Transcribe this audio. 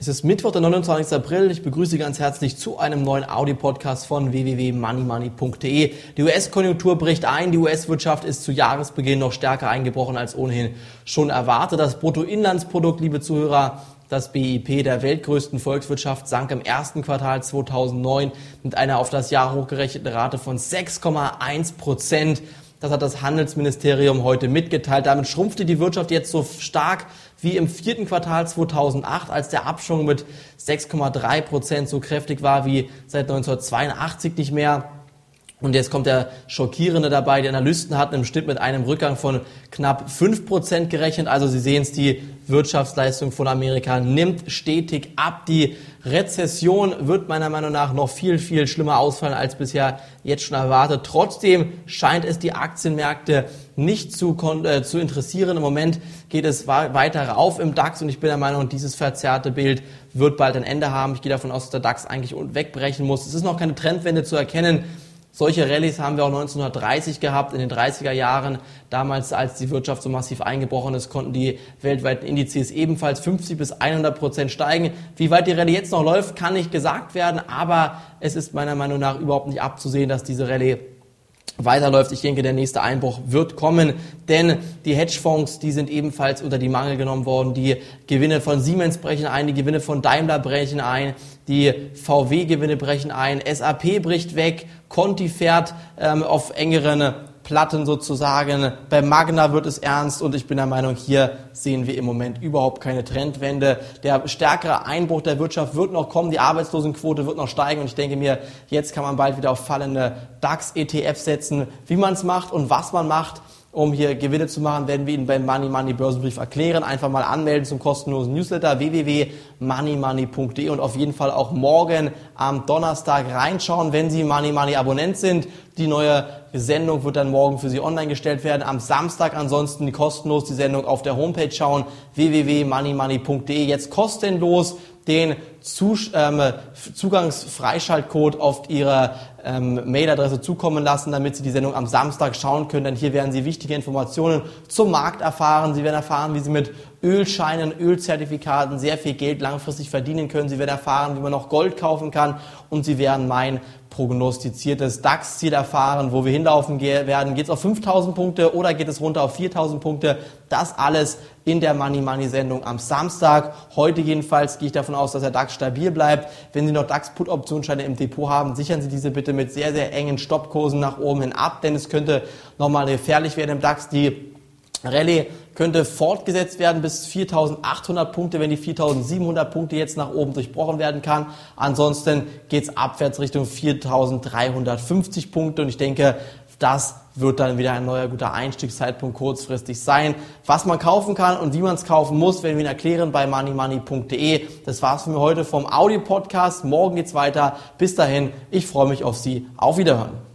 Es ist Mittwoch, der 29. April. Ich begrüße Sie ganz herzlich zu einem neuen Audio-Podcast von www.moneymoney.de. Die US-Konjunktur bricht ein. Die US-Wirtschaft ist zu Jahresbeginn noch stärker eingebrochen als ohnehin schon erwartet. Das Bruttoinlandsprodukt, liebe Zuhörer, das BIP der weltgrößten Volkswirtschaft sank im ersten Quartal 2009 mit einer auf das Jahr hochgerechneten Rate von 6,1 Prozent. Das hat das Handelsministerium heute mitgeteilt. Damit schrumpfte die Wirtschaft jetzt so stark wie im vierten Quartal 2008, als der Abschwung mit 6,3 Prozent so kräftig war wie seit 1982 nicht mehr. Und jetzt kommt der Schockierende dabei. Die Analysten hatten im Schnitt mit einem Rückgang von knapp 5% gerechnet. Also Sie sehen es, die Wirtschaftsleistung von Amerika nimmt stetig ab. Die Rezession wird meiner Meinung nach noch viel, viel schlimmer ausfallen als bisher jetzt schon erwartet. Trotzdem scheint es die Aktienmärkte nicht zu, äh, zu interessieren. Im Moment geht es weiter rauf im DAX und ich bin der Meinung, dieses verzerrte Bild wird bald ein Ende haben. Ich gehe davon aus, dass der DAX eigentlich wegbrechen muss. Es ist noch keine Trendwende zu erkennen. Solche Rallyes haben wir auch 1930 gehabt, in den 30er Jahren. Damals, als die Wirtschaft so massiv eingebrochen ist, konnten die weltweiten Indizes ebenfalls 50 bis 100 Prozent steigen. Wie weit die Rallye jetzt noch läuft, kann nicht gesagt werden, aber es ist meiner Meinung nach überhaupt nicht abzusehen, dass diese Rallye weiterläuft. Ich denke, der nächste Einbruch wird kommen, denn die Hedgefonds, die sind ebenfalls unter die Mangel genommen worden. Die Gewinne von Siemens brechen ein, die Gewinne von Daimler brechen ein, die VW-Gewinne brechen ein, SAP bricht weg, Conti fährt ähm, auf engeren Platten sozusagen. Bei Magna wird es ernst und ich bin der Meinung, hier sehen wir im Moment überhaupt keine Trendwende. Der stärkere Einbruch der Wirtschaft wird noch kommen, die Arbeitslosenquote wird noch steigen und ich denke mir, jetzt kann man bald wieder auf fallende DAX-ETF setzen. Wie man es macht und was man macht, um hier Gewinne zu machen, werden wir Ihnen beim Money Money Börsenbrief erklären. Einfach mal anmelden zum kostenlosen Newsletter www.moneymoney.de und auf jeden Fall auch morgen am Donnerstag reinschauen, wenn Sie Money Money Abonnent sind. Die neue Sendung wird dann morgen für Sie online gestellt werden. Am Samstag ansonsten kostenlos die Sendung auf der Homepage schauen www.moneymoney.de. Jetzt kostenlos den ähm, Zugangsfreischaltcode auf Ihre ähm, Mailadresse zukommen lassen, damit Sie die Sendung am Samstag schauen können. Denn hier werden Sie wichtige Informationen zum Markt erfahren. Sie werden erfahren, wie Sie mit Ölscheinen, Ölzertifikaten sehr viel Geld langfristig verdienen können. Sie werden erfahren, wie man noch Gold kaufen kann. Und Sie werden mein prognostiziertes DAX-Ziel erfahren, wo wir hinlaufen werden. Geht es auf 5000 Punkte oder geht es runter auf 4000 Punkte? Das alles in der Money Money Sendung am Samstag. Heute jedenfalls gehe ich davon aus, dass der DAX stabil bleibt. Wenn Sie noch DAX Put Optionsscheine im Depot haben, sichern Sie diese bitte mit sehr, sehr engen Stoppkursen nach oben hin ab, denn es könnte nochmal gefährlich werden im DAX. Die Rallye könnte fortgesetzt werden bis 4.800 Punkte, wenn die 4.700 Punkte jetzt nach oben durchbrochen werden kann. Ansonsten geht's abwärts Richtung 4.350 Punkte und ich denke, das wird dann wieder ein neuer guter Einstiegszeitpunkt kurzfristig sein. Was man kaufen kann und wie man es kaufen muss, werden wir Ihnen erklären bei moneymoney.de. Das war's für mich heute vom Audio-Podcast. Morgen geht's weiter. Bis dahin, ich freue mich auf Sie. Auf Wiederhören.